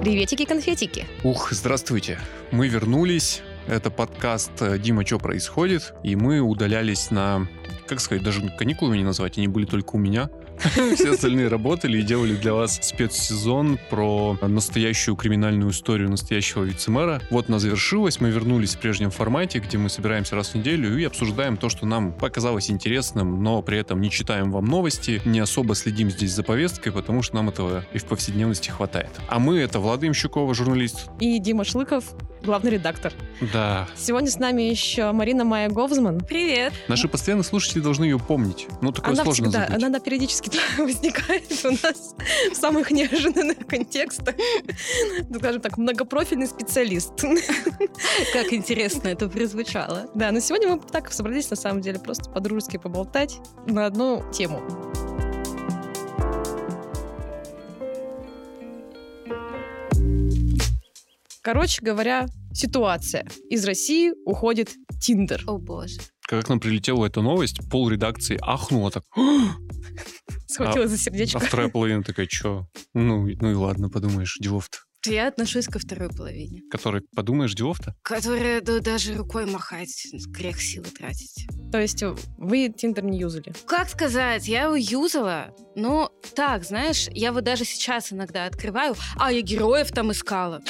Приветики-конфетики. Ух, здравствуйте. Мы вернулись. Это подкаст э, «Дима, что происходит?» И мы удалялись на, как сказать, даже каникулами не назвать, они были только у меня. Все остальные работали и делали для вас спецсезон про настоящую криминальную историю настоящего вице-мэра. Вот она завершилась, мы вернулись в прежнем формате, где мы собираемся раз в неделю и обсуждаем то, что нам показалось интересным, но при этом не читаем вам новости, не особо следим здесь за повесткой, потому что нам этого и в повседневности хватает. А мы — это Влада Имщукова, журналист. И Дима Шлыков, главный редактор. Да. Сегодня с нами еще Марина Майя Говзман. Привет. Наши постоянные слушатели должны ее помнить. Ну, такое Она сложно всегда, забыть. она периодически возникает у нас в самых неожиданных контекстах. Ну, Скажем так, многопрофильный специалист. Как интересно это прозвучало. Да, но сегодня мы так собрались, на самом деле, просто по-дружески поболтать на одну тему. Короче говоря, ситуация. Из России уходит Тиндер. О боже. Когда к нам прилетела эта новость, пол редакции ахнула так. Схватила за А сердечко. вторая половина такая, чё? Ну, ну и ладно, подумаешь, делов-то. Я отношусь ко второй половине, Который, подумаешь, делов-то? которая да, даже рукой махать, грех силы тратить. То есть вы Тиндер не юзали? Как сказать, я его юзала, но так, знаешь, я вот даже сейчас иногда открываю, а я героев там искала.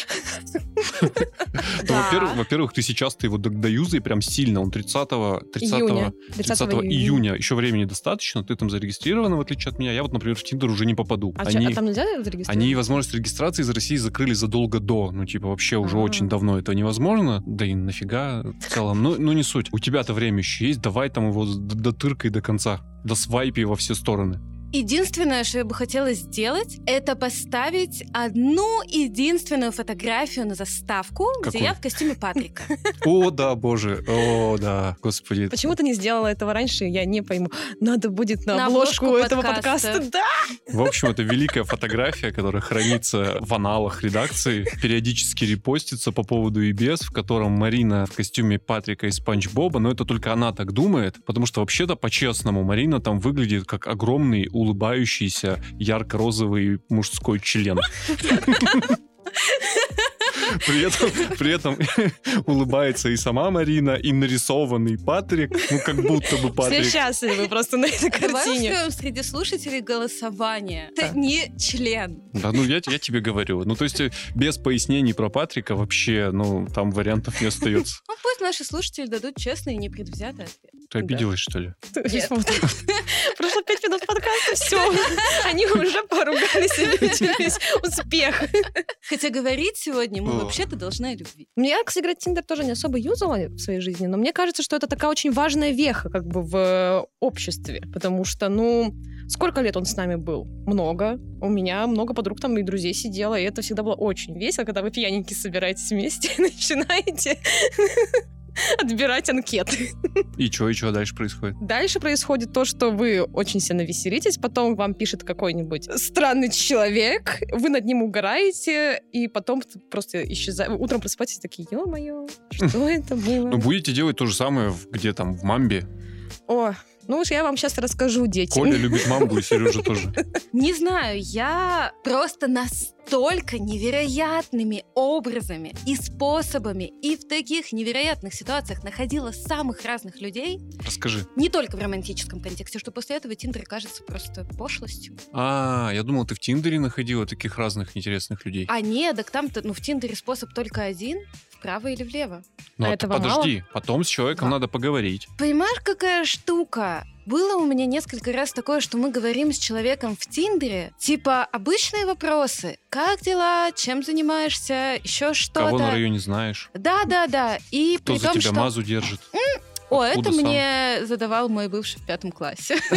Ну, во-первых, ты сейчас-то его д- доюзай прям сильно. Он 30 30 Июня. 30 июня. Еще времени достаточно. Ты там зарегистрирована, в отличие от меня. Я вот, например, в Тиндер уже не попаду. А, а там нельзя зарегистрировать? они возможность регистрации из России закрыли задолго до. Ну, типа, вообще уже А. очень давно это невозможно. Да и нафига в целом. Ну, ну, не суть. У тебя-то время еще есть. Давай там его дотыркай до конца. До свайпи во все стороны. Единственное, что я бы хотела сделать, это поставить одну единственную фотографию на заставку, Какую? где я в костюме Патрика. О, да, боже. О, да. Господи. Почему ты не сделала этого раньше, я не пойму. Надо будет на, На обложку, обложку этого подкаста. подкаста. Да! В общем, это великая фотография, которая хранится в аналах редакции, периодически репостится по поводу и без, в котором Марина в костюме Патрика из Спанч Боба, но это только она так думает, потому что вообще-то, по-честному, Марина там выглядит как огромный улыбающийся ярко-розовый мужской член. При этом, при этом улыбается и сама Марина, и нарисованный Патрик, ну как будто бы Все Патрик. счастливы просто на этой Давай картине. устроим среди слушателей голосование. Это не член. Да, ну я, я тебе говорю. Ну, то есть э, без пояснений про Патрика вообще, ну, там вариантов не остается. Ну, пусть наши слушатели дадут честный и непредвзятый ответ. Ты обиделась, что ли? Нет. Прошло пять минут подкаста, все. Они уже поругались и обиделись. Успех. Хотя говорить сегодня мы вообще-то должны о любви. Я, кстати говоря, Тиндер тоже не особо юзала в своей жизни, но мне кажется, что это такая очень важная веха как бы в э, обществе, потому что, ну, сколько лет он с нами был? Много. У меня много подруг там и друзей сидело, и это всегда было очень весело, когда вы пьяненькие собираетесь вместе и начинаете отбирать анкеты. И что, и что дальше происходит? Дальше происходит то, что вы очень сильно веселитесь, потом вам пишет какой-нибудь странный человек, вы над ним угораете, и потом просто исчезаете. Утром просыпаетесь такие, ё-моё, что это было? Ну, будете делать то же самое, где там, в Мамбе. О, ну уж я вам сейчас расскажу, дети. Коля любит Мамбу, и Сережа тоже. Не знаю, я просто настолько невероятными образами и способами и в таких невероятных ситуациях находила самых разных людей, Расскажи. не только в романтическом контексте, что после этого Тиндер кажется просто пошлостью. А, я думал, ты в Тиндере находила таких разных интересных людей. А нет, так там-то, ну, в Тиндере способ только один, вправо или влево. Ну, а ты этого подожди, потом с человеком Да. надо поговорить. Понимаешь, какая штука? Было у меня несколько раз такое, что мы говорим с человеком в Тиндере, типа обычные вопросы. Как дела? Чем занимаешься? Еще Кого на что-то. районе знаешь? Да, да, да. И Кто при за том, тебя что... мазу держит? О, это Откуда сам? мне задавал мой бывший в пятом классе.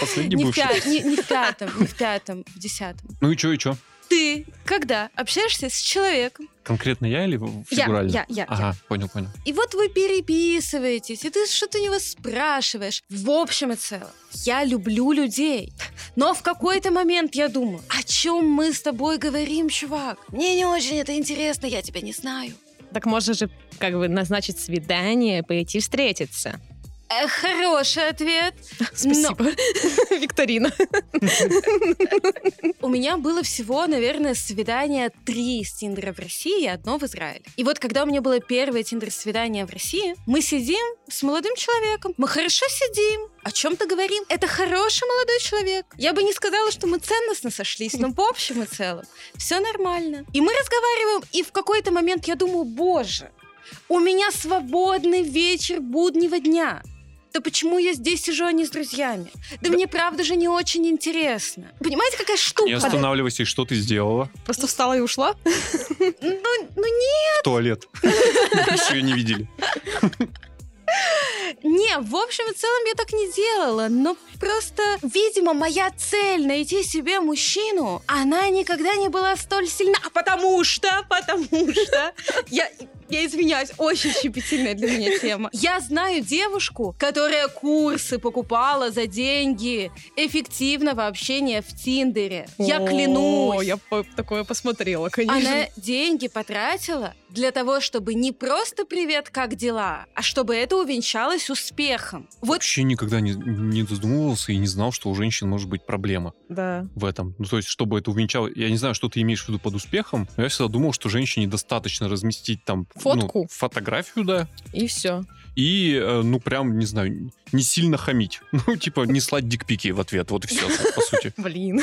Последний бывший. не в пятом, не в пятом, в десятом. Ну и что, и что? Ты, когда общаешься с человеком, Конкретно я или в- я, фигурально? я, я, я. Ага, понял, понял. И вот вы переписываетесь, и ты что-то у него спрашиваешь. В общем и целом, я люблю людей. Но в какой-то момент я думаю, о чем мы с тобой говорим, чувак? Мне не очень это интересно, я тебя не знаю. Так можно же как бы назначить свидание, пойти встретиться. Э, Хороший ответ. Спасибо. Викторина. У меня было всего, наверное, свидания три с Тиндера в России и одно в Израиле. И вот когда у меня было первое Тиндер-свидание в России, мы сидим с молодым человеком, мы хорошо сидим, о чем-то говорим. Это хороший молодой человек. Я бы не сказала, что мы ценностно сошлись, но в общем и целом все нормально. И мы разговариваем, и в какой-то момент я думаю, боже, у меня свободный вечер буднего дня. Да почему я здесь сижу, а не с друзьями? Да, мне правда же не очень интересно. Понимаете, какая штука? Не останавливайся, и что ты сделала? Просто встала и ушла? Ну, ну не, В туалет. Больше ее не видели. не, в общем и целом я так не делала, но просто, видимо, моя цель найти себе мужчину, она никогда не была столь сильна, а потому что, потому что я я извиняюсь, очень щепетильная для меня тема. Я знаю девушку, которая курсы покупала за деньги эффективного общения в Тиндере. Я О, клянусь. Я такое посмотрела, конечно. Она деньги потратила для того, чтобы не просто «привет, как дела?», а чтобы это увенчалось успехом. Вот Вообще никогда не, не задумывался и не знал, что у женщин может быть проблема Да. в этом. Ну, то есть, чтобы это увенчало... Я не знаю, что ты имеешь в виду под успехом, но я всегда думал, что женщине достаточно разместить там... Фотку. ну, фотографию, да. И все. И, э, ну, прям, не знаю, не сильно хамить. Ну, типа, не слать дикпики в ответ. Вот и все, по сути. Блин.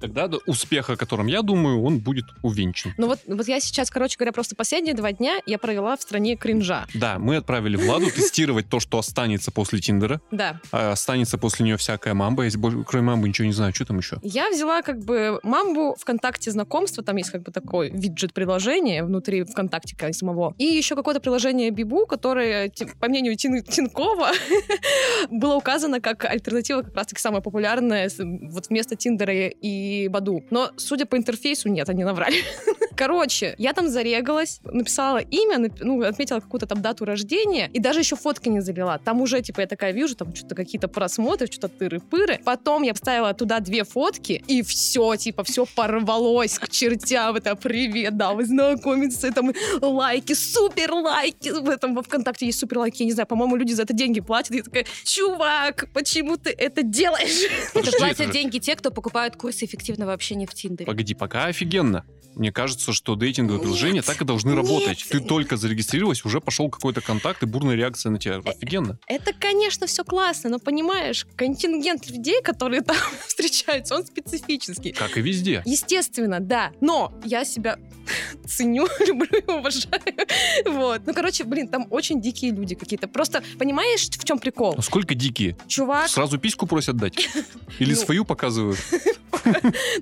Тогда да, успех, о котором я думаю, он будет увенчан. Ну вот, вот я сейчас, короче говоря, просто последние два дня я провела в стране кринжа. Да, мы отправили Владу тестировать то, что останется после Тиндера. Да. А останется после нее всякая мамба. Я кроме мамбы ничего не знаю, что там еще. Я взяла как бы мамбу ВКонтакте знакомства, там есть как бы такой виджет приложения внутри ВКонтакте самого. И еще какое-то приложение Бибу, которое, по мнению Тин- было указано как альтернатива как раз-таки самая популярная вот вместо Тиндера и Баду. Но, судя по интерфейсу, нет, они наврали. Короче, я там зарегалась, написала имя, нап- ну, отметила какую-то там дату рождения, и даже еще фотки не залила. Там уже, типа, я такая вижу, там что-то какие-то просмотры, что-то тыры-пыры. Потом я вставила туда две фотки, и все, типа, все порвалось к чертям. Это привет, да, вы знакомиться, там лайки, супер лайки. В этом во ВКонтакте есть супер лайки, я не знаю, по-моему, люди за это деньги платят. Я такая, чувак, почему ты это делаешь? это платят деньги те, кто покупают курсы эффективного общения в Тиндере. Погоди, пока офигенно. Мне кажется, что дейтинговые приложения так и должны работать. Ты только зарегистрировалась, уже пошел какой-то контакт и бурная реакция на тебя. Офигенно. Это, конечно, все классно, но понимаешь, контингент людей, которые там встречаются, он специфический. Как и везде. Естественно, да. Но я себя ценю, люблю и уважаю. Вот. Ну, короче, блин, там очень дикие люди какие-то. Просто понимаешь, в чем прикол? Ну, Сколько дикие? Чувак, Сразу письку просят дать? Или Ну. свою показывают?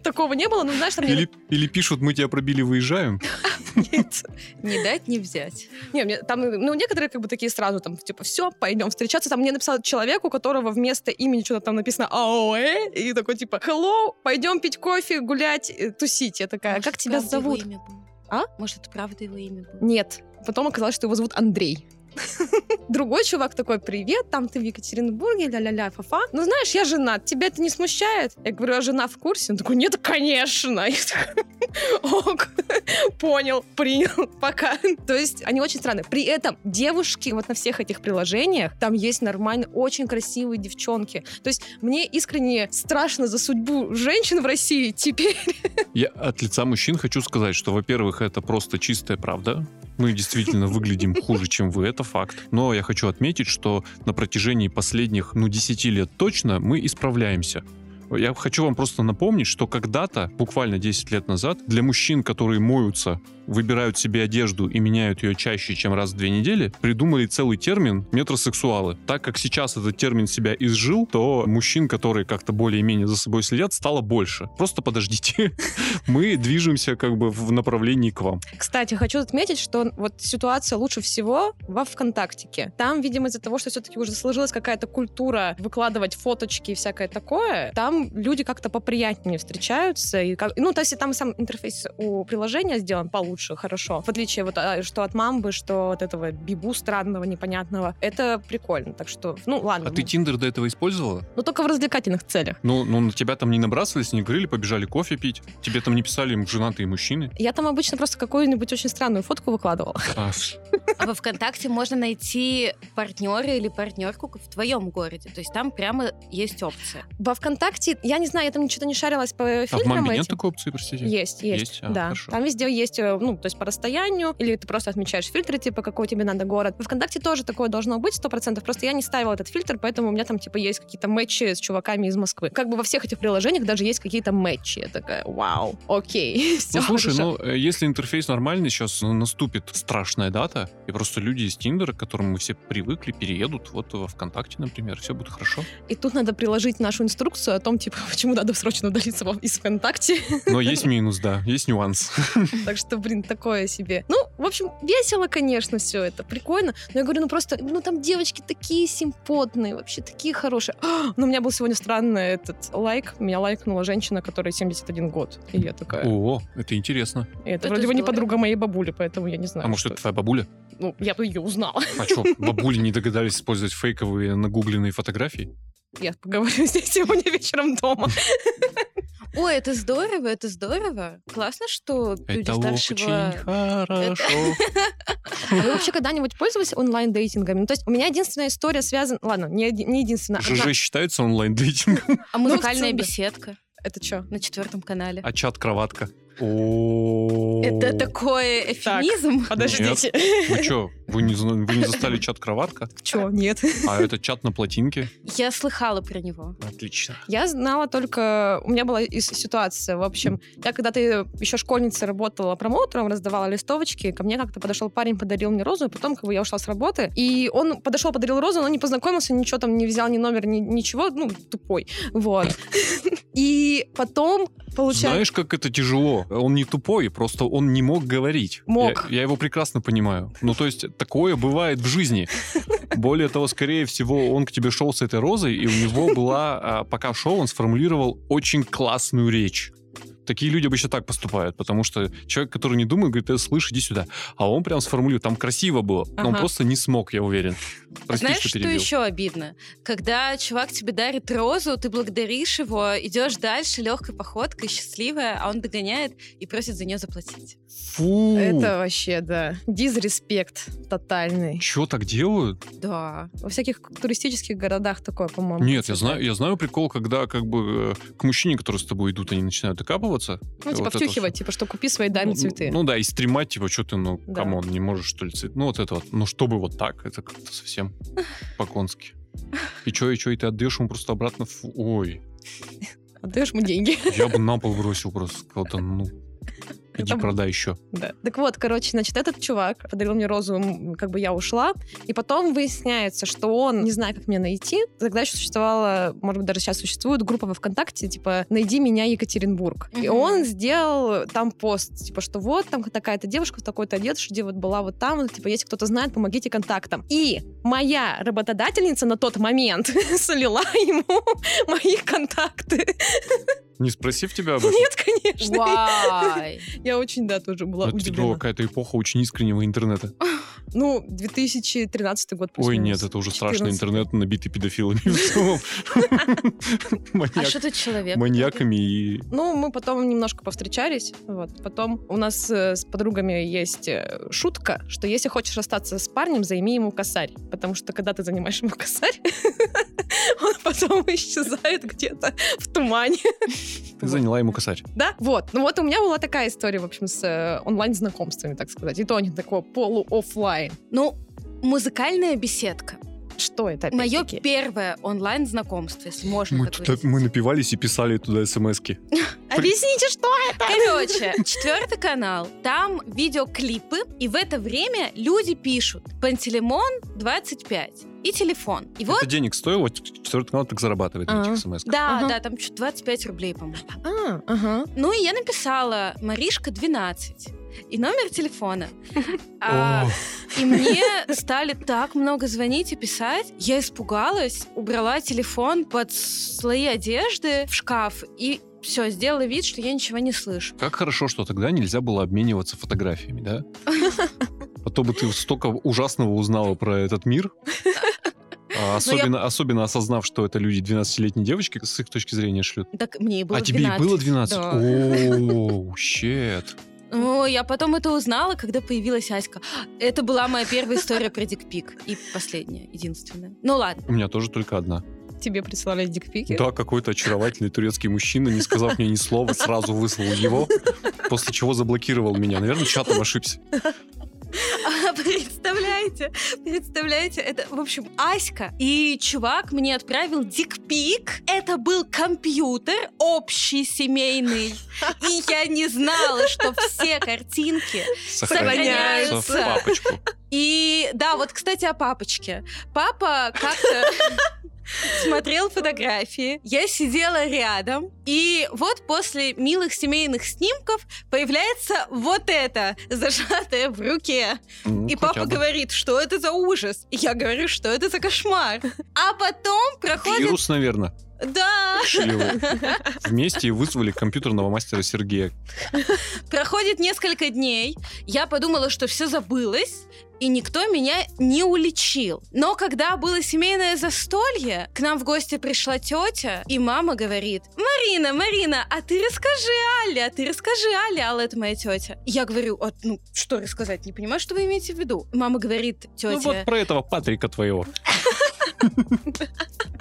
такого не было, ну, знаешь, там... Или, пишут, мы тебя пробили, выезжаем? Нет. Не дать, не взять. Не, мне там, ну, некоторые как бы такие сразу там, типа, все, пойдем встречаться. Там мне написал человек, у которого вместо имени что-то там написано АОЭ, и такой, типа, hello, пойдем пить кофе, гулять, э, тусить. Я такая, Может, как тебя зовут? имя было? А? Может, это правда его имя было? Нет. Потом оказалось, что его зовут Андрей. Другой чувак такой, привет, там ты в Екатеринбурге, ля-ля-ля, фа-фа. Ну, знаешь, я женат, тебя это не смущает? Я говорю, а жена в курсе? Он такой, нет, конечно. Ок, понял, принял, пока. То есть они очень странные. При этом девушки вот на всех этих приложениях, там есть нормально, очень красивые девчонки. То есть мне искренне страшно за судьбу женщин в России теперь. Я от лица мужчин хочу сказать, что, во-первых, это просто чистая правда. Мы действительно выглядим хуже, чем вы, это факт. Но я хочу отметить, что на протяжении последних, ну, 10 лет точно мы исправляемся. Я хочу вам просто напомнить, что когда-то, буквально 10 лет назад, для мужчин, которые моются, выбирают себе одежду и меняют ее чаще, чем раз в две недели, придумали целый термин метросексуалы. Так как сейчас этот термин себя изжил, то мужчин, которые как-то более-менее за собой следят, стало больше. Просто подождите. Мы движемся как бы в направлении к вам. Кстати, хочу отметить, что вот ситуация лучше всего во ВКонтактике. Там, видимо, из-за того, что все-таки уже сложилась какая-то культура выкладывать фоточки и всякое такое, там там люди как-то поприятнее встречаются. И как... Ну, то есть там сам интерфейс у приложения сделан получше, хорошо. В отличие вот а, что от Мамбы, что от этого Бибу странного, непонятного. Это прикольно. Так что, ну, ладно. А ты Тиндер до этого использовала? Ну, только в развлекательных целях. Ну, ну, на тебя там не набрасывались, не говорили, побежали кофе пить? Тебе там не писали женатые мужчины? Я там обычно просто какую-нибудь очень странную фотку выкладывала. А, А во ВКонтакте можно найти партнера или партнерку в твоем городе. То есть там прямо есть опция. Во ВКонтакте, я не знаю, я там что-то не шарилась по а в Мамбе нет этим. такой опции, простите? Есть, есть, Есть? А, да. хорошо. Там везде есть, э, ну, то есть по расстоянию, или ты просто отмечаешь фильтры, типа, какой тебе надо город. В ВКонтакте тоже такое должно быть, сто процентов. Просто я не ставила этот фильтр, поэтому у меня там, типа, есть какие-то матчи с чуваками из Москвы. Как бы во всех этих приложениях даже есть какие-то матчи. Я такая, вау, окей, Ну, слушай, ну, э, если интерфейс нормальный, сейчас ну, наступит страшная дата, и просто люди из Тиндера, к которым мы все привыкли, переедут вот во ВКонтакте, например, все будет хорошо. И тут надо приложить нашу инструкцию о том, типа, почему надо срочно удалиться во- из ВКонтакте. Но есть минус, да, есть нюанс. Так что, блин, такое себе. Ну, в общем, весело, конечно, все это, прикольно. Но я говорю, ну просто, ну там девочки такие симпотные, вообще такие хорошие. А, Но у меня был сегодня странный этот лайк. Меня лайкнула женщина, которой 71 год. И я такая... О, это интересно. И это, Это вроде бы не подруга моей бабули, поэтому я не знаю. А может, что это твоя бабуля? Ну, я бы ее узнала. А что, бабули не догадались использовать фейковые нагугленные фотографии? Я поговорю с ней сегодня вечером дома. Ой, это здорово, это здорово. Классно, что люди Это старшего... очень хорошо. А Вы вообще когда-нибудь пользовались онлайн-дейтингами? Ну, то есть у меня единственная история связана... Ладно, не, не единственная. ЖЖ считается онлайн-дейтингом? А Ну, музыкальная да. беседка Это что? на четвертом канале. А чат-кроватка? Это такой эфемизм? Подождите. Вы что, вы не, зна- вы не застали чат-кроватка? Чё? Нет. А это чат на плотинке? Я слыхала про него. Отлично. Я знала только... У меня была ситуация, в общем, я когда-то еще школьницей работала промоутером, раздавала листовочки, ко мне как-то подошел парень, подарил мне розу, и потом как бы я ушла с работы, и он подошел, подарил розу, но не познакомился, ничего там не взял, ни номер, ни, ничего, ну, тупой. Вот. И потом, получается... Знаешь, как это тяжело? Он не тупой, просто он не мог говорить. Мог. Я, я его прекрасно понимаю. Ну, то есть, такое бывает в жизни. Более того, скорее всего, он к тебе шел с этой розой, и у него была, а, пока шел, он сформулировал очень классную речь. Такие люди обычно так поступают, потому что человек, который не думает, говорит, «Э, слышь, иди сюда. А он прям сформулирует, там красиво было, но он просто не смог, я уверен. Прости, Знаешь, что что еще обидно? Когда чувак тебе дарит розу, ты благодаришь его, идешь дальше легкой походкой, счастливая, а он догоняет и просит за нее заплатить. Фу! Это вообще, да, disrespect тотальный. Чё так делают? Да. Во всяких туристических городах такое, по-моему. Нет, я знаю, я знаю прикол, когда как бы э, к мужчине, который с тобой идут, они начинают докапываться. Ну, типа Вот втюхивать, типа, что купи своей даме Ну, цветы. Ну да, и стремать, типа, что ты, ну, Да. come on, не можешь, что ли, цвет. Ну, вот это вот. Ну, чтобы вот так, это как-то совсем по-конски. И что, и что, и ты отдаешь ему просто обратно? Ой, Отдаешь ему деньги. я бы на пол бросил просто. Кого-то, ну, иди Это- продай еще. Да. Так вот, короче, значит, этот чувак подарил мне розу, как бы я ушла, и потом выясняется, что он, не знаю, как меня найти, тогда еще существовала, может быть, даже сейчас существует группа во ВКонтакте, типа «Найди меня, Екатеринбург». И Мгм. он сделал там пост, типа, что вот, там такая-то девушка в такой-то одежде вот была вот там, типа, если кто-то знает, помогите контактам. И моя работодательница на тот момент слила ему мои контакты. Не спросив тебя об этом? Нет, конечно. Вай. Я очень, да, тоже была Ну, Это удивлена. какая-то эпоха очень искреннего интернета. Ну, 2013 год. Ой, нет, это уже страшный 14. интернет, набитый педофилами. А что тут человек? Маньяками и... Ну, мы потом немножко повстречались. Вот. Потом у нас э, с подругами есть э, шутка, что если хочешь расстаться с парнем, займи ему косарь. Потому что когда ты занимаешь ему косарь, он потом исчезает где-то в тумане. Ты заняла ему косарь. Да? Вот. Ну вот у меня была такая история, в общем, с э, онлайн-знакомствами, так сказать. И то они такого полу-оффлайн. Ну, музыкальная беседка. Что это? Мое первое онлайн-знакомство, если можно Мы, так мы напивались и писали туда смс-ки. Объясните, что это? Короче, четвертый канал. Там видеоклипы, и в это время люди пишут Пантелеймон 25 и телефон. И вот, Это денег стоило, четвертый канал так зарабатывает на А. этих смс да, да, там что 25 рублей, по-моему. А. Ну и я написала Маришка 12. и номер телефона. А, и мне стали так много звонить и писать. Я испугалась, убрала телефон под слои одежды в шкаф и все, сделала вид, что я ничего не слышу. Как хорошо, что тогда нельзя было обмениваться фотографиями, да? А то бы ты столько ужасного узнала про этот мир. А Особенно, особенно осознав, что это люди 12-летние девочки с их точки зрения шлют. Так мне и было а тебе и 12. было 12? Да. О, щет. Ну, я потом это узнала, когда появилась Аська. Это была моя первая история про дикпик. И последняя, единственная. Ну ладно. У меня тоже только одна. Тебе присылали дикпики? Да, какой-то очаровательный турецкий мужчина, не сказав мне ни слова, сразу выслал его, после чего заблокировал меня. Наверное, чатом ошибся. А представляете? Представляете? Это, в общем, Аська. И чувак мне отправил дикпик. Это был компьютер общий семейный. И я не знала, что все картинки Сохраняются в Сохраняются. папочку. И да, вот, кстати, о папочке. Папа как-то смотрел фотографии, я сидела рядом, и вот после милых семейных снимков появляется вот это, зажатое в руке. Ну, И папа бы. говорит, что это за ужас. И я говорю, что это за кошмар. А потом проходит... Вирус, наверное, Да. Вместе и вызвали компьютерного мастера Сергея. проходит несколько дней. Я подумала, что все забылось, и никто меня не уличил. Но когда было семейное застолье, к нам в гости пришла тетя, и мама говорит, Марина, Марина, а ты расскажи Але, а ты расскажи Але, Алла это моя тетя. Я говорю, «А, ну что рассказать, не понимаю, что вы имеете в виду. Мама говорит, тетя, Ну вот про этого Патрика твоего.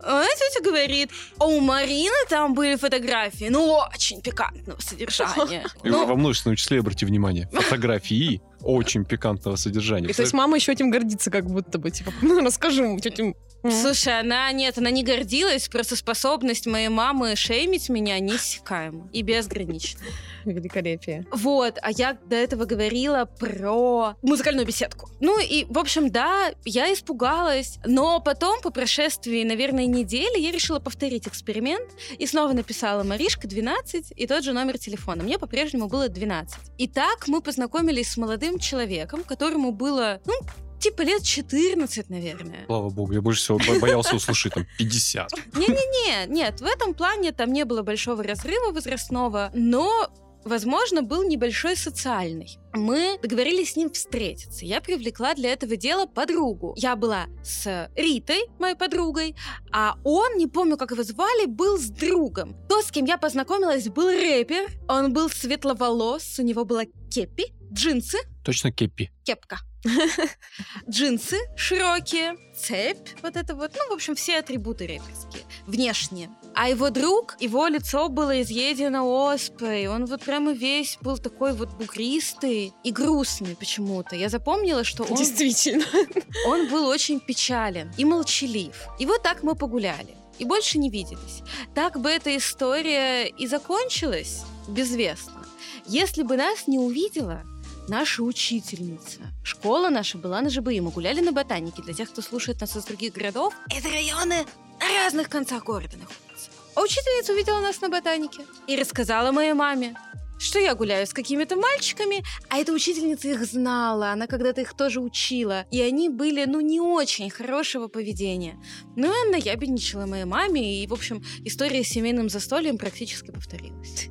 А тетя говорит, а у Марины там были фотографии, ну, очень пикантного содержания. И Ну, Во множественном числе, обрати внимание, фотографии очень пикантного содержания. И то есть мама еще этим гордится, как будто бы, типа, ну, расскажи тетям. Слушай, она нет, она не гордилась, просто способность моей мамы шеймить меня неиссякаема и безгранична. Великолепие. Вот, а я до этого говорила про музыкальную беседку. Ну и, в общем, да, я испугалась, но потом, по прошествии, наверное, недели, я решила повторить эксперимент и снова написала Маришка 12 и тот же номер телефона. Мне по-прежнему было 12. И так мы познакомились с молодым человеком, которому было, ну, типа лет 14, наверное. Слава богу, я больше всего бо- боялся услышать там 50. Не-не-не, нет, в этом плане там не было большого разрыва возрастного, но Возможно, был небольшой социальный. Мы договорились с ним встретиться. Я привлекла для этого дела подругу. Я была с Ритой, моей подругой, а он, не помню, как его звали, был с другом. То, с кем я познакомилась, был рэпер. Он был светловолос, у него была кепи, джинсы, Точно Кеппи. кепка. Джинсы широкие, цепь, вот это вот, ну, в общем, все атрибуты рэперские, внешние. А его друг, его лицо было изъедено оспой, он вот прямо весь был такой вот бугристый и грустный почему-то. Я запомнила, что он, Действительно. он был очень печален и молчалив. И вот так мы погуляли. И больше не виделись. Так бы эта история и закончилась безвестно. Если бы нас не увидела наша учительница. Школа наша была на ЖБИ, мы гуляли на ботанике. Для тех, кто слушает нас из других городов, это районы на разных концах города находятся. А учительница увидела нас на ботанике и рассказала моей маме, что я гуляю с какими-то мальчиками, а эта учительница их знала, она когда-то их тоже учила, и они были, ну, не очень хорошего поведения. Ну, и она ябедничала моей маме, и, в общем, история с семейным застольем практически повторилась.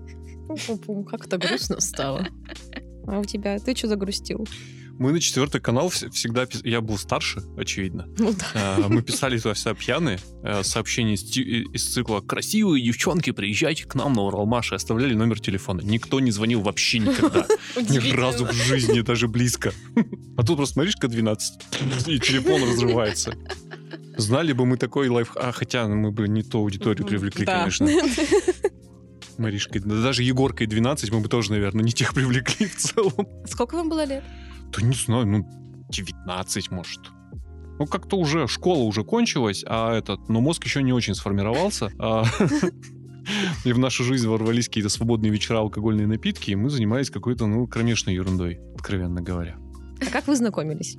Пу-пу-пу, Как-то грустно стало. А у тебя? Ты что загрустил? Мы на четвертый канал вс- всегда... Я был старше, очевидно. Ну да. А, Мы писали туда вся пьяные э, сообщения из, ти- из цикла «Красивые девчонки, приезжайте к нам на Уралмаш» и оставляли номер телефона. Никто не звонил вообще никогда. Ни разу в жизни, даже близко. А тут просто Маришка 12, и телефон разрывается. Знали бы мы такой лайф... А, хотя мы бы не ту аудиторию привлекли, Да. конечно. Маришкой. Да даже Егоркой 12 мы бы тоже, наверное, не тех привлекли в целом. Сколько вам было лет? Да не знаю, ну, 19, может. Ну, как-то уже, школа уже кончилась, а этот, но мозг еще не очень сформировался. а, И в нашу жизнь ворвались какие-то свободные вечера, алкогольные напитки, и мы занимались какой-то, ну, кромешной ерундой, откровенно говоря. А как вы знакомились?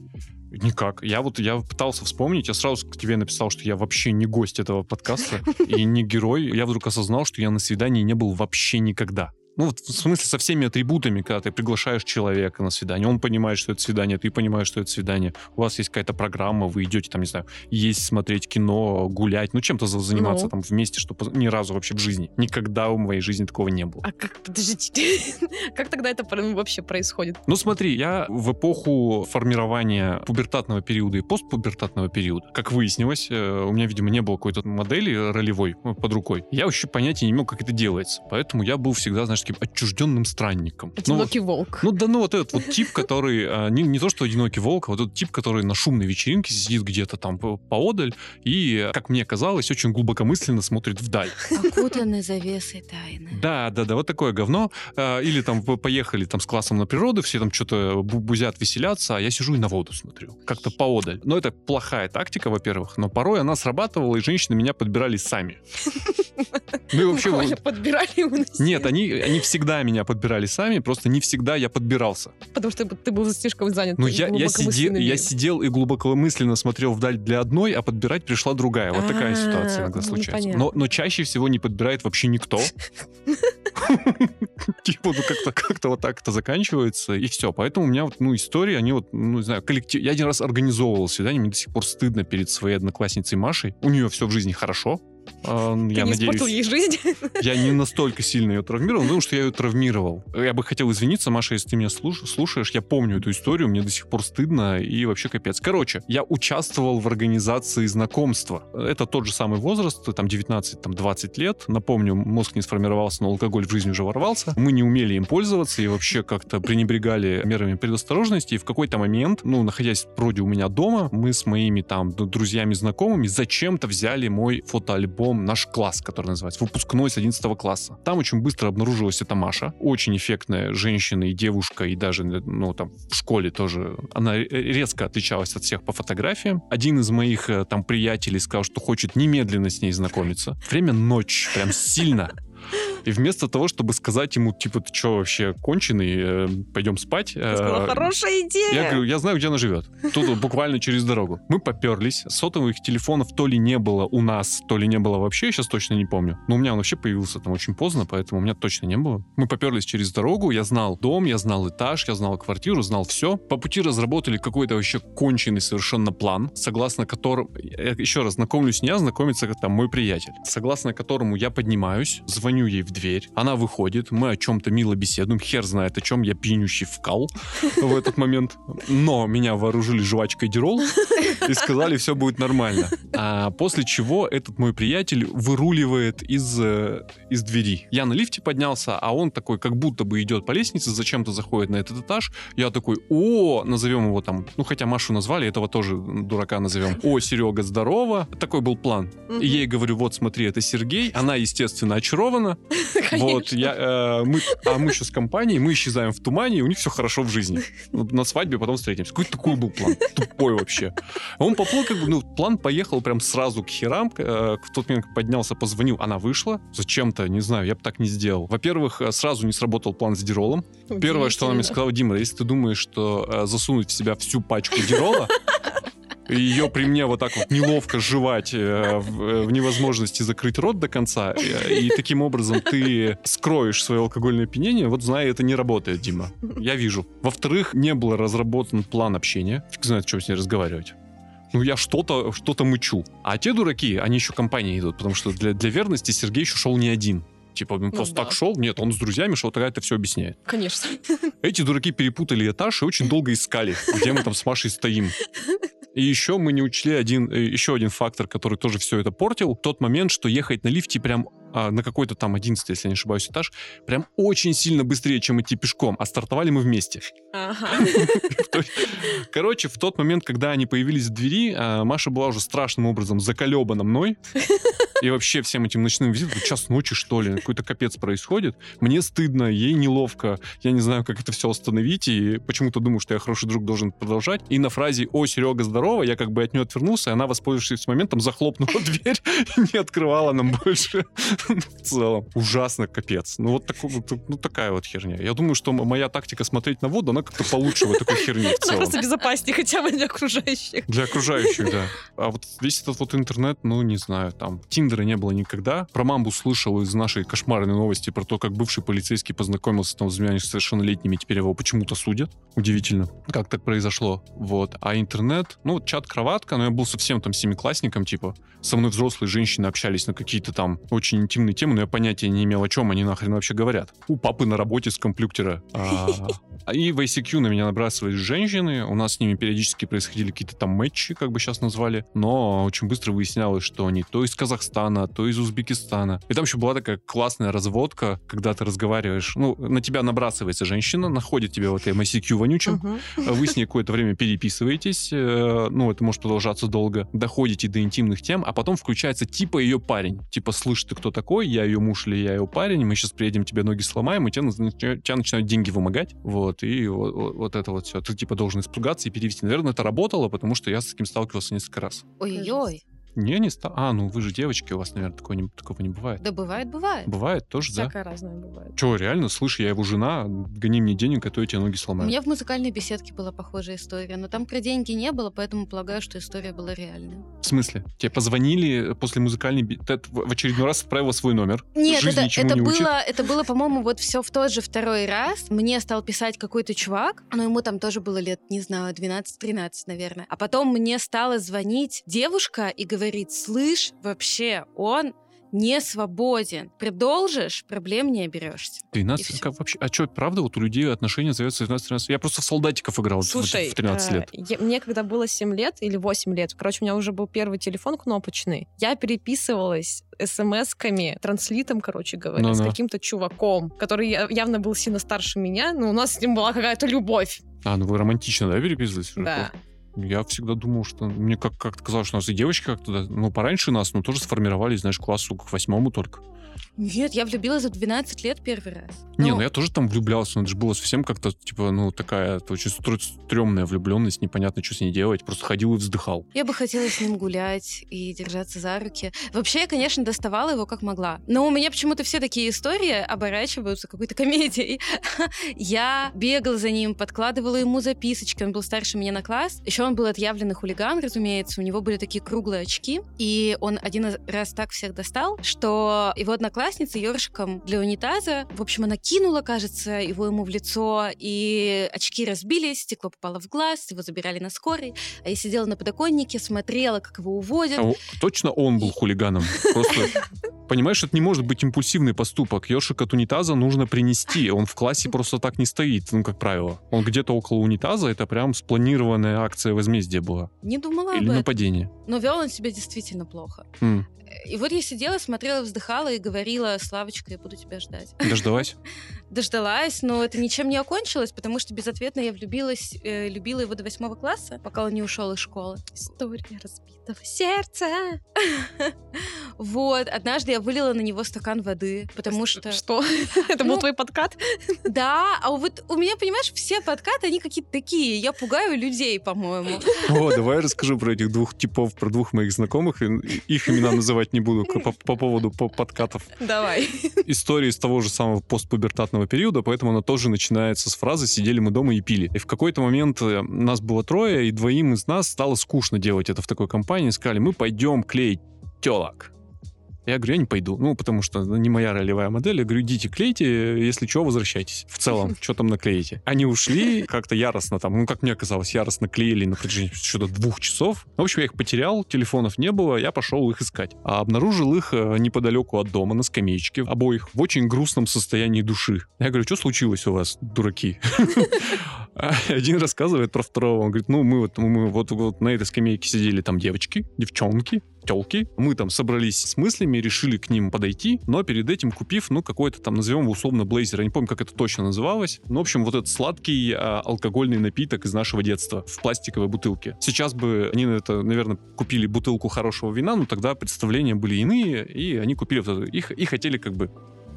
Никак. Я вот я пытался вспомнить, я сразу к тебе написал, что я вообще не гость этого подкаста и не герой. Я вдруг осознал, что я на свидании не был вообще никогда. Ну, вот в смысле со всеми атрибутами, когда ты приглашаешь человека на свидание, он понимает, что это свидание, ты понимаешь, что это свидание, у вас есть какая-то программа, вы идете там, не знаю, есть, смотреть кино, гулять, ну, чем-то за- заниматься Ну. там вместе, чтобы ни разу вообще в жизни. Никогда в моей жизни такого не было. А как, подождите, как тогда это про- вообще происходит? Ну смотри, я в эпоху формирования пубертатного периода и постпубертатного периода, как выяснилось, э, у меня, видимо, не было какой-то модели ролевой э, под рукой. Я вообще понятия не имел, как это делается. Поэтому я был всегда, знаешь, таким отчужденным странником. Ну, Одинокий волк. ну да, ну вот этот вот тип, который, а, не, не то что одинокий волк, а вот этот тип, который на шумной вечеринке сидит где-то там по- поодаль и, как мне казалось, очень глубокомысленно смотрит вдаль. Окутаны завесой тайны. Да, да, да, вот такое говно. А, Или там по- поехали там с классом на природу, все там что-то бу- бузят, веселятся, а я сижу и на воду смотрю. Как-то поодаль. Но это плохая тактика, во-первых, но порой она срабатывала, и женщины меня подбирали сами. Ну и вообще... Подбирали. Нет, они, они всегда меня подбирали сами, просто не всегда я подбирался. Потому что ты был слишком занят. Ну, я, я, сидел, я сидел и глубокомысленно смотрел вдаль для одной, а подбирать пришла другая. Вот такая А, ситуация иногда ну, случается. Но, но чаще всего не подбирает вообще никто. Типа, ну как-то как вот так это заканчивается, и все. Поэтому у меня вот, ну, истории, они вот, ну, не знаю, коллектив... Я один раз организовывал свидание, мне до сих пор стыдно перед своей одноклассницей Машей. У нее все в жизни хорошо. А, Ты Я не испортил надеюсь, ей жизнь. я не настолько сильно ее травмировал, потому что я ее травмировал. Я бы хотел извиниться, Маша, если ты меня слуш- слушаешь. Я помню эту историю, мне до сих пор стыдно и вообще капец. Короче, я участвовал в организации знакомства. Это тот же самый возраст, там 19-20 лет. Напомню, мозг не сформировался, но алкоголь в жизнь уже ворвался. Мы не умели им пользоваться и вообще как-то пренебрегали мерами предосторожности. И в какой-то момент, ну, находясь вроде у меня дома, мы с моими там друзьями, знакомыми зачем-то взяли мой фотоальбом «Наш класс», который называется, выпускной с 11 класса. Там очень быстро обнаружилась эта Маша, очень эффектная женщина и девушка, и даже, ну, там, в школе тоже. Она ре- резко отличалась от всех по фотографиям. Один из моих э, там приятелей сказал, что хочет немедленно с ней знакомиться. Время ночь, прям сильно. И вместо того, чтобы сказать ему, типа, ты что вообще конченый, э, пойдем спать. Ты сказала, э, Хорошая идея. я говорю, я знаю, где она живет. Тут буквально через дорогу. Мы поперлись. Сотовых телефонов то ли не было у нас, то ли не было вообще, я сейчас точно не помню. Но у меня он вообще появился там очень поздно, поэтому у меня точно не было. Мы поперлись через дорогу, я знал дом, я знал этаж, я знал квартиру, знал все. По пути разработали какой-то вообще конченый совершенно план, согласно которому... Я еще раз знакомлюсь не я, знакомится там мой приятель. Согласно которому я поднимаюсь, звоню ей в дверь, она выходит, мы о чем-то мило беседуем, хер знает о чем, я пьянющий вкал в этот момент. Но меня вооружили жвачкой Дирол и сказали, все будет нормально. А после чего этот мой приятель выруливает из, э, из двери. Я на лифте поднялся, а он такой, как будто бы идет по лестнице, зачем-то заходит на этот этаж. Я такой, о, назовем его там, ну хотя Машу назвали, этого тоже дурака назовем. О, Серега, здорово. Такой был план. И ей говорю, вот смотри, это Сергей. Она, естественно, очарована. Вот, Конечно. я, э, мы, а мы еще с компанией, мы исчезаем в тумане, и у них все хорошо в жизни. Вот на свадьбе потом встретимся. Какой такой был план? Тупой вообще. Он поплыл, как бы, ну, план поехал прям сразу к херам. Э, В тот момент, поднялся, позвонил, она вышла. Зачем-то, не знаю, я бы так не сделал. Во-первых, э, сразу не сработал план с Диролом. Первое, что она мне сказала, Дима, если ты думаешь, что э, засунуть в себя всю пачку Дирола, ее при мне вот так вот неловко жевать э, в, э, в невозможности закрыть рот до конца, э, и таким образом ты скроешь свое алкогольное опьянение, вот знаю, это не работает, Дима. Я вижу. Во-вторых, не был разработан план общения. Фиг знает, что с ней разговаривать. Ну, я что-то что мычу. А те дураки, они еще компанией идут, потому что для, для верности Сергей еще шел не один. Типа, он просто да. так шел. Нет, он с друзьями шел, тогда это все объясняет. Конечно. Эти дураки перепутали этаж и очень долго искали, где мы там с Машей стоим. И еще мы не учли один, э, еще один фактор, который тоже все это портил. Тот момент, что ехать на лифте прям а, на какой-то там 11, если я не ошибаюсь, этаж, прям очень сильно быстрее, чем идти пешком. А стартовали мы вместе. Короче, в тот момент, когда они появились в двери, а, Маша была уже страшным образом заколебана мной. И вообще всем этим ночным визитом. Час ночи, что ли? Какой-то капец происходит. Мне стыдно, ей неловко. Я не знаю, как это все остановить. И почему-то думаю, что я хороший друг должен продолжать. И на фразе «О, Серега, здорово!» я как бы от нее отвернулся, и она, воспользовавшись моментом, захлопнула дверь и не открывала нам больше. В целом. Ужасно капец. Ну вот такой вот, ну, такая вот херня. Я думаю, что моя тактика смотреть на воду, она как-то получше в такой херни в Она целом. просто безопаснее хотя бы для окружающих. Для окружающих, да. А вот весь этот вот интернет, ну, не знаю, там, Тиндер Тиндера не было никогда. Про мамбу слышал из нашей кошмарной новости про то, как бывший полицейский познакомился там с двумя несовершеннолетними, теперь его почему-то судят. Удивительно, как так произошло. Вот. А интернет, ну, чат-кроватка, но я был совсем там семиклассником, типа, со мной взрослые женщины общались на какие-то там очень интимные темы, но я понятия не имел, о чем они нахрен вообще говорят. У папы на работе с компьютера. А, и в ICQ на меня набрасывались женщины, у нас с ними периодически происходили какие-то там матчи, как бы сейчас назвали, но очень быстро выяснялось, что они то из Казахстана, то из Узбекистана. И там еще была такая классная разводка, когда ты разговариваешь, ну, на тебя набрасывается женщина, находит тебя в этой ICQ вонючем, uh-huh. вы с ней какое-то время переписываетесь, э, ну, это может продолжаться долго, доходите до интимных тем, а потом включается типа ее парень. Типа, слышь, ты кто такой? Я ее муж или я ее парень? Мы сейчас приедем, тебе ноги сломаем, и тебя, начинают деньги вымогать. Вот, и вот, вот это вот все. Ты типа должен испугаться и перевести. Наверное, это работало, потому что я с таким сталкивался несколько раз. Ой-ой-ой. Не, не ста. А, ну вы же девочки, у вас, наверное, такого не, такого не бывает. Да бывает, бывает. Бывает тоже, Всякое да? разное бывает. Че, реально, слышь, я его жена, гони мне денег, а то я тебе ноги У сломаю. меня в музыкальной беседке была похожая история, но там про деньги не было, поэтому полагаю, что история была реальная. В смысле? Тебе позвонили после музыкальной... би- Ты в очередной раз отправила свой номер. Нет, Жизнь это, это, не учит. было, это было, по-моему, вот все в тот же второй раз. Мне стал писать какой-то чувак, но ему там тоже было лет, не знаю, 12-13, наверное. А потом мне стала звонить девушка и говорит, слышь, вообще, он не свободен. Продолжишь, проблем не оберешься. И 12, всё. как вообще? А что, правда, вот у людей отношения завязываются в 12-13? Я просто в солдатиков играл в- Слушай, в 13 э, лет. я- мне когда было 7 лет или 8 лет, короче, у меня уже был первый телефон кнопочный, я переписывалась смс-ками, транслитом, короче говоря, с Ну-ну. каким-то чуваком, который явно был сильно старше меня, но у нас с ним была какая-то любовь. А, ну вы романтично, да, переписывались? Да. Я всегда думал, что... Мне как- как-то казалось, что у нас и девочки как-то... Ну, пораньше нас, но тоже сформировались, знаешь, классу к восьмому только. Нет, я влюбилась в 12 лет первый раз. Не, Ну, я тоже там влюблялся, но это же было совсем как-то, типа, ну, такая это очень стр- стрёмная влюбленность, непонятно, что с ней делать. Просто ходил и вздыхал. Я бы хотела с ним гулять и держаться за руки. Вообще, я, конечно, доставала его как могла. Но у меня почему-то все такие истории оборачиваются какой-то комедией. Я бегала за ним, подкладывала ему записочки. Он был старше меня на класс. Еще он был отъявленный хулиган, разумеется. У него были такие круглые очки. И он один раз так всех достал, что его одноклассница ёршиком для унитаза, в общем, она кинула, кажется, его ему в лицо, и очки разбились, стекло попало в глаз, его забирали на скорой. А я сидела на подоконнике, смотрела, как его уводят. А точно он был хулиганом. Просто, понимаешь, это не может быть импульсивный поступок. Ёршик от унитаза нужно принести. Он в классе просто так не стоит, ну, как правило. Он где-то около унитаза, это прям спланированная акция возмездия была. Не думала Или об этом. нападение. Но вел он себя действительно плохо. М, И вот я сидела, смотрела, вздыхала и говорила, Славочка, я буду тебя ждать. Дождалась? Дождалась, но это ничем не окончилось, потому что безответно я влюбилась, э, любила его до восьмого класса, пока он не ушел из школы. История разбитого сердца. Вот, однажды я вылила на него стакан воды, потому что... Что? Это был Ну, твой подкат? Да, а вот у меня, понимаешь, все подкаты, они какие-то такие. Я пугаю людей, по-моему. О, давай я расскажу про этих двух типов, про двух моих знакомых. Их имена называть не буду по, по поводу по- подкатов. Давай. История из того же самого постпубертатного периода, поэтому она тоже начинается с фразы «сидели мы дома и пили». И в какой-то момент э, нас было трое, и двоим из нас стало скучно делать это в такой компании. Сказали, мы пойдем клеить телок. Я говорю, я не пойду. Ну, потому что не моя ролевая модель. Я говорю, идите, клейте, если что, возвращайтесь. В целом, что там наклеите. Они ушли как-то яростно там, ну, как мне казалось, яростно клеили на протяжении что-то двух часов. В общем, я их потерял, телефонов не было, я пошел их искать. А обнаружил их э, неподалеку от дома, на скамеечке, обоих, в очень грустном состоянии души. Я говорю, что случилось у вас, дураки? А Один рассказывает про второго. Он говорит, ну, мы вот, мы вот, вот на этой скамейке сидели там девочки, девчонки, телки. Мы там собрались с мыслями, решили к ним подойти, но перед этим купив, ну, какой-то там, назовем его условно, блейзер. Я не помню, как это точно называлось. Ну, в общем, вот этот сладкий а, алкогольный напиток из нашего детства в пластиковой бутылке. Сейчас бы они это, наверное, купили бутылку хорошего вина, но тогда представления были иные, и они купили вот это. Их, и хотели как бы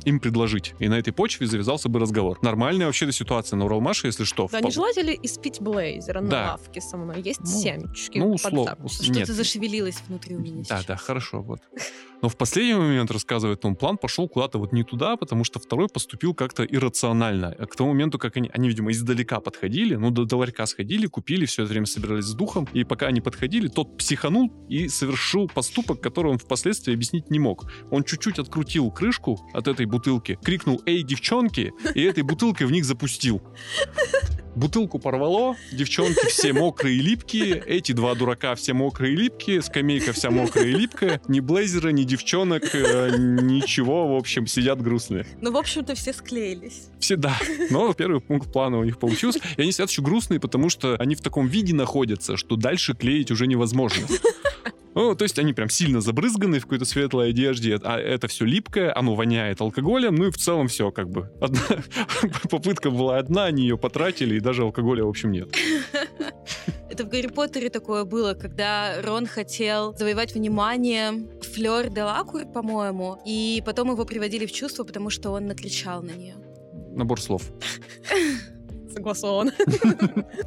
им предложить. И на этой почве завязался бы разговор. Нормальная вообще-то ситуация на Уралмаше, если что. Да, не желаете ли испить блейзера на Да. лавке со мной? Есть Ну, семечки ну, условно. Что-то зашевелилось внутри у меня Да, сейчас. да, хорошо, вот. Но в последний момент, рассказывает он, план пошел куда-то вот не туда, потому что второй поступил как-то иррационально. А к тому моменту, как они, они видимо, издалека подходили, ну, до, до ларька сходили, купили, все это время собирались с духом, и пока они подходили, тот психанул и совершил поступок, который он впоследствии объяснить не мог. Он чуть-чуть открутил крышку от этой бутылки, крикнул «Эй, девчонки!» и этой бутылкой в них запустил. Бутылку порвало, девчонки все мокрые и липкие, эти два дурака все мокрые и липкие, скамейка вся мокрая и липкая, ни блейзера, ни девчонок, э, ничего, в общем, сидят грустные. Ну, в общем-то, все склеились. Все, да. Но первый пункт плана у них получился. И они сидят еще грустные, потому что они в таком виде находятся, что дальше клеить уже невозможно. Ну, то есть они прям сильно забрызганы в какой-то светлой одежде, а это все липкое, оно воняет алкоголем, ну и в целом все как бы. Одна попытка была одна, они ее потратили, и даже алкоголя, в общем, нет. Это в Гарри Поттере такое было, когда Рон хотел завоевать внимание Флёр де Лакур, по-моему, и потом его приводили в чувство, потому что он накричал на нее. Набор слов. Согласован.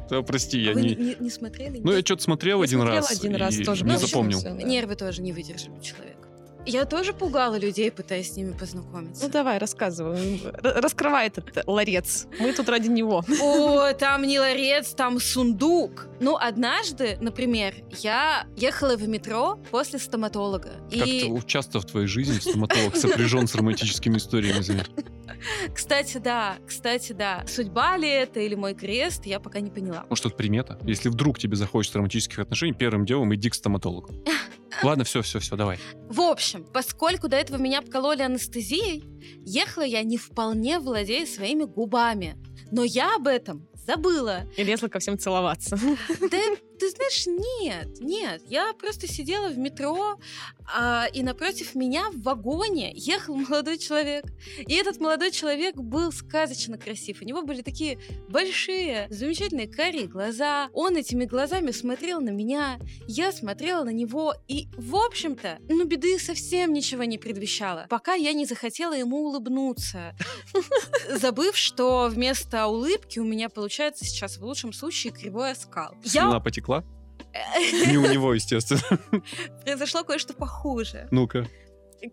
Да, прости, я Вы не... не, смотрели? Ну, я что-то смотрел один раз. один раз тоже, Не запомнил. Нервы тоже не выдержали человека. Я тоже пугала людей, пытаясь с ними познакомиться. Ну давай, рассказывай. Раскрывай этот ларец. Мы тут ради него. О, там не ларец, там сундук. Ну, однажды, например, я ехала в метро после стоматолога. И, Как-то часто в твоей жизни стоматолог сопряжен с романтическими историями, кстати, да, кстати, да. Судьба ли это или мой крест, я пока не поняла. Может, это примета? Если вдруг тебе захочется романтических отношений, первым делом иди к стоматологу. Ладно, все, все, все, давай. В общем, поскольку до этого меня обкололи анестезией, ехала я не вполне владея своими губами. Но я об этом забыла. И лезла ко всем целоваться. Да, ты знаешь, нет, нет. Я просто сидела в метро, а, и напротив меня в вагоне ехал молодой человек. И этот молодой человек был сказочно красив. У него были такие большие, замечательные карие глаза. Он этими глазами смотрел на меня, я смотрела на него. И, в общем-то, ну, беды совсем ничего не предвещало, пока я не захотела ему улыбнуться. Забыв, что вместо улыбки у меня получается сейчас в лучшем случае кривой оскал. Я Слюна потекла? Не у него, естественно. произошло кое-что похуже. Ну-ка.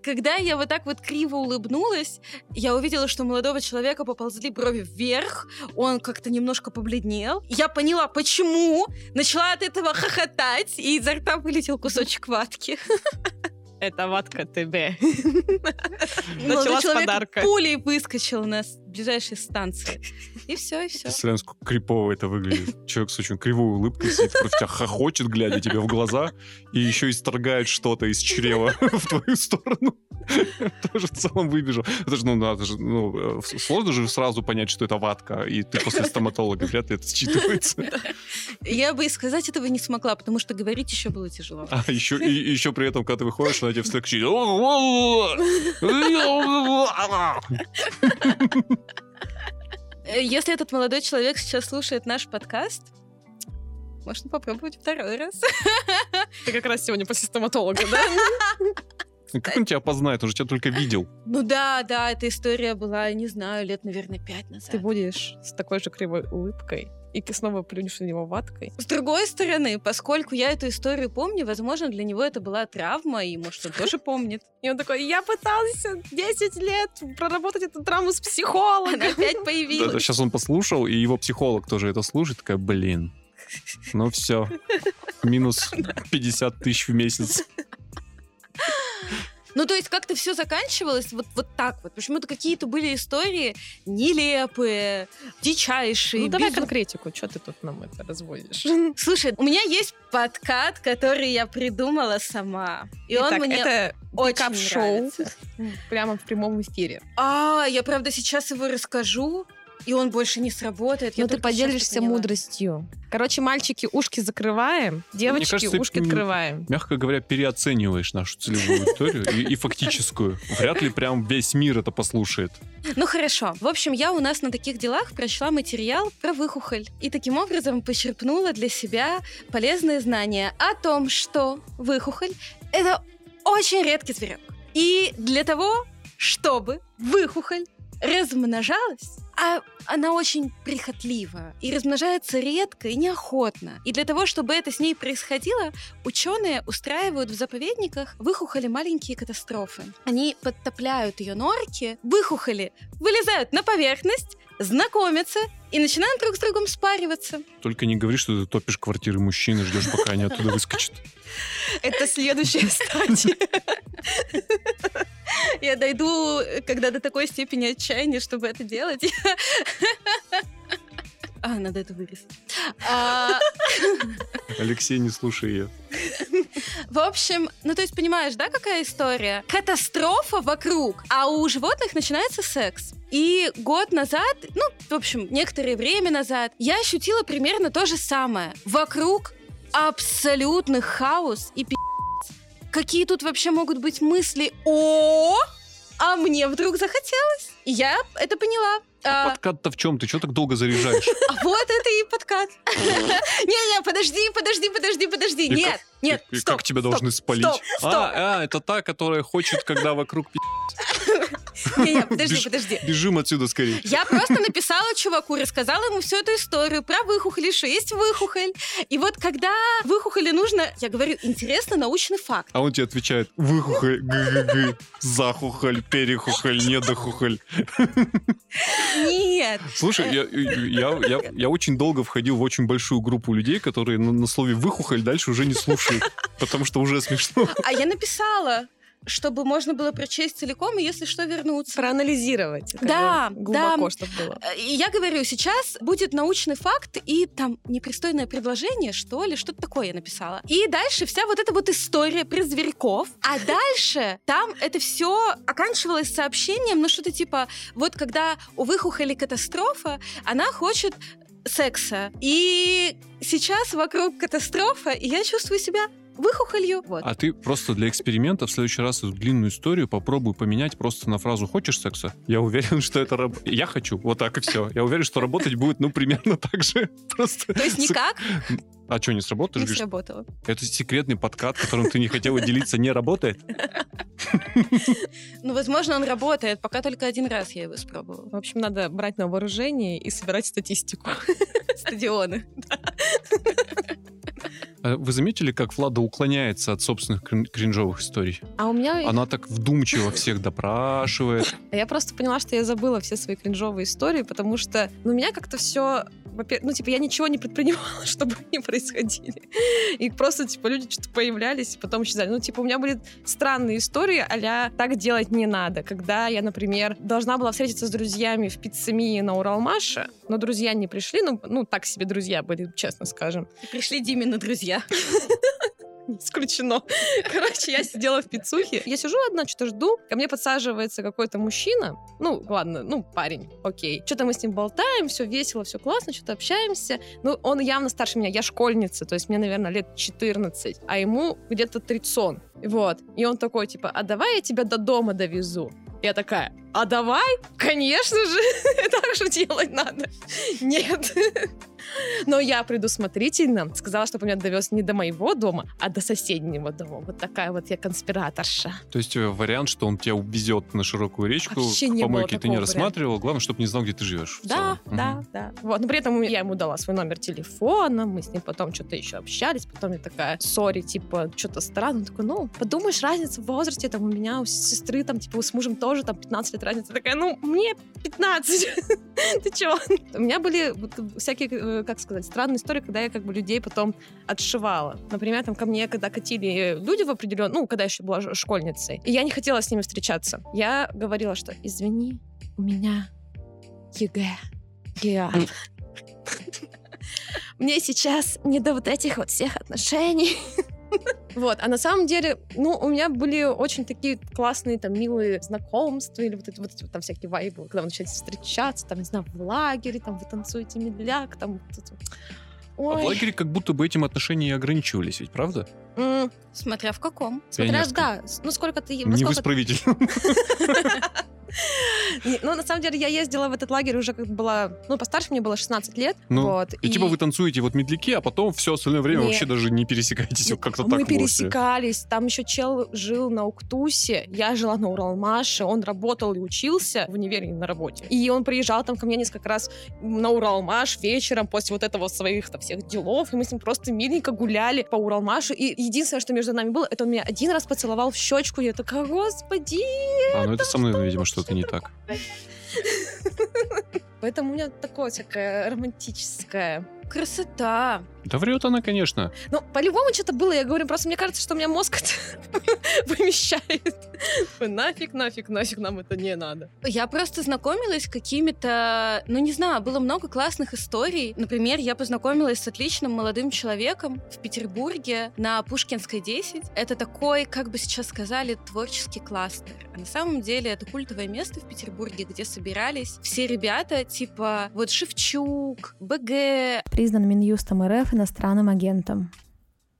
Когда я вот так вот криво улыбнулась, я увидела, что у молодого человека поползли брови вверх, он как-то немножко побледнел. Я поняла, почему, начала от этого хохотать, и изо рта вылетел кусочек ватки. Это ватка ТБ. Начала с подарка. пулей выскочил на ближайшей станции. И все, и все. Представляем, сколько крипово это выглядит. Человек с очень кривой улыбкой сидит, против тебя хохочет, глядя тебе в глаза, и еще исторгает что-то из чрева в твою сторону. Тоже в целом выбежал. Это же, ну, надо же, ну, э, сложно же сразу понять, что это ватка, и ты после стоматолога, вряд ли это считывается. Я бы и сказать этого не смогла, потому что говорить еще было тяжело. А еще, и, еще при этом, когда ты выходишь, она тебе кричит. Э, Если этот молодой человек сейчас слушает наш подкаст, можно попробовать второй раз. Ты как раз сегодня после стоматолога, да? Как он тебя познает? Он же тебя только видел. Ну да, да, эта история была, не знаю, лет, наверное, пять назад. Ты будешь с такой же кривой улыбкой, и ты снова плюнешь на него ваткой. С другой стороны, поскольку я эту историю помню, возможно, для него это была травма, и, может, он тоже помнит. И он такой, я пытался 10 лет проработать эту травму с психологом. Она опять Да, появилась. Сейчас он послушал, и его психолог тоже это слушает, такая, блин, ну все, минус 50 тысяч в месяц. Ну, то есть как-то все заканчивалось вот, вот так вот. Почему-то какие-то были истории нелепые, дичайшие. Ну давай безу- конкретику, что ты тут нам это разводишь? Слушай, у меня есть подкат, который я придумала сама. И он Итак, мне это очень пикап-шоу нравится. прямо в прямом эфире. А, я правда сейчас его расскажу, и он больше не сработает. Я Ну, ты поделишься мудростью. Короче, мальчики, ушки закрываем, девочки, кажется, ушки м, открываем. Мягко говоря, переоцениваешь нашу целевую аудиторию и, и фактическую. Вряд ли прям весь мир это послушает. Ну хорошо. В общем, я у нас на таких делах прочла материал про выхухоль. И таким образом почерпнула для себя полезные знания о том, что выхухоль — это очень редкий зверек. И для того, чтобы выхухоль размножалась, а она очень прихотлива и размножается редко и неохотно. И для того, чтобы это с ней происходило, ученые устраивают в заповедниках выхухоли маленькие катастрофы. Они подтопляют ее норки, выхухоли вылезают на поверхность, знакомятся и начинают друг с другом спариваться. Только не говори, что ты топишь квартиры мужчин и ждешь, пока они оттуда выскочат. Это следующая стадия. Я дойду, когда до такой степени отчаяния, чтобы это делать. А, надо это вырезать. А, Алексей, не слушай ее. В общем, ну то есть понимаешь, да, какая история? Катастрофа вокруг, а у животных начинается секс. И год назад, ну, в общем, некоторое время назад, я ощутила примерно то же самое. Вокруг абсолютный хаос и пи***. Какие тут вообще могут быть мысли о а мне вдруг захотелось. И я это поняла. А, подкат-то в чем? Ты что так долго заряжаешь? А вот это и подкат. Не-не, подожди, подожди, подожди, подожди. Нет, нет, И как тебя должны спалить? А, а, это та, которая хочет, когда вокруг Не-не, подожди, подожди. Бежим отсюда скорее. Я просто написала чуваку, рассказала ему всю эту историю про выхухоль, что есть выхухоль. И вот когда выхухоли нужно, я говорю, интересно научный факт. А он тебе отвечает, выхухоль, г-г-г, захухоль, перехухоль, недохухоль. Нет. Слушай, я, я, я, я очень долго входил в очень большую группу людей, которые на, на слове выхухоль дальше уже не слушают, потому что уже смешно. А я написала чтобы можно было прочесть целиком и, если что, вернуться. Проанализировать. Да, глубоко, да. чтобы было. И я говорю, сейчас будет научный факт и там непристойное предложение, что ли, что-то такое я написала. И дальше вся вот эта вот история про зверьков. А дальше там это все оканчивалось сообщением, ну что-то типа, вот когда у выхухоли катастрофа, она хочет секса. И сейчас вокруг катастрофа, и я чувствую себя выхухолью. Вот. А ты просто для эксперимента в следующий раз эту длинную историю попробуй поменять просто на фразу «хочешь секса?» Я уверен, что это... Раб... Я хочу, вот так и все. Я уверен, что работать будет, ну, примерно так же. Просто... То есть никак? А что, не сработаешь? Не сработало. Это секретный подкат, которым ты не хотела делиться, не работает? Ну, возможно, он работает, пока только один раз я его испробовала. В общем, надо брать на вооружение и собирать статистику. Стадионы. А вы заметили, как Влада уклоняется от собственных кринжовых историй? А у меня... Она так вдумчиво всех допрашивает. Я просто поняла, что я забыла все свои кринжовые истории, потому что ну, у меня как-то все ну, типа, я ничего не предпринимала, чтобы они происходили. И просто, типа, люди что-то появлялись, и потом исчезали. Ну, типа, у меня были странные истории, а так делать не надо. Когда я, например, должна была встретиться с друзьями в пиццемии на Уралмаше, но друзья не пришли, ну, ну так себе друзья были, честно скажем. Пришли Диме на друзья. не исключено. Короче, я сидела в пиццухе. Я сижу одна, что-то жду. Ко мне подсаживается какой-то мужчина. Ну, ладно, ну, парень, окей. Что-то мы с ним болтаем, все весело, все классно, что-то общаемся. Ну, он явно старше меня. Я школьница, то есть мне, наверное, лет 14, а ему где-то 30. Вот. И он такой, типа, а давай я тебя до дома довезу. Я такая, а давай, конечно же, так же делать надо. Нет. Но я предусмотрительно сказала, чтобы меня довез не до моего дома, а до соседнего дома. Вот такая вот я конспираторша. То есть э, вариант, что он тебя увезет на широкую речку, Вообще не помойке ты не рассматривал. Главное, чтобы не знал, где ты живешь. Да, да, угу. да. Вот. Но при этом я ему дала свой номер телефона, мы с ним потом что-то еще общались, потом я такая, сори, типа, что-то странно. Он такой, ну, подумаешь, разница в возрасте, там, у меня, у сестры, там, типа, с мужем тоже, там, 15 лет разница. Такая, ну, мне 15. Ты чего? У меня были всякие э, как сказать, странная история, когда я как бы людей потом отшивала. Например, там ко мне, когда катили люди в определенном, ну, когда я еще была школьницей, и я не хотела с ними встречаться. Я говорила, что извини, у меня ЕГЭ. Я. Мне сейчас не до вот этих вот всех отношений. Вот, а на самом деле, ну, у меня были очень такие классные, там, милые знакомства, или вот эти вот, вот там всякие вайбы, когда вы начинаете встречаться, там, не знаю, в лагере, там, вы танцуете медляк, там, Ой. А в лагере как будто бы этим отношения и ограничивались, ведь правда? Mm, смотря в каком. Смотря, да. Ну, сколько ты... Не в исправительном. И, ну, на самом деле, я ездила в этот лагерь уже как была, ну, постарше мне было 16 лет. Ну, вот, И, типа вы танцуете вот медляки, а потом все остальное время Не. вообще даже не пересекаетесь. вот Как-то Мы так можете. пересекались. Там еще чел жил на Уктусе, я жила на Уралмаше, он работал и учился в универе и на работе. И он приезжал там ко мне несколько раз на Уралмаш вечером после вот этого своих там всех делов, и мы с ним просто миленько гуляли по Уралмашу. И единственное, что между нами было, это он меня один раз поцеловал в щечку. Я такая, господи! А, ну это со мной, видимо, что-то не так. Поэтому у меня такое всякое романтическое. Красота. Да врет она, конечно. Ну, по-любому что-то было, я говорю, просто мне кажется, что у меня мозг. Ой, Нафиг, нафиг, нафиг нам это не надо. Я просто знакомилась с какими-то, ну не знаю, было много классных историй. Например, я познакомилась с отличным молодым человеком в Петербурге на Пушкинской 10. Это такой, как бы сейчас сказали, творческий кластер. А на самом деле это культовое место в Петербурге, где собирались все ребята, типа вот Шевчук, БГ, Признан Минюстом РФ иностранным агентом.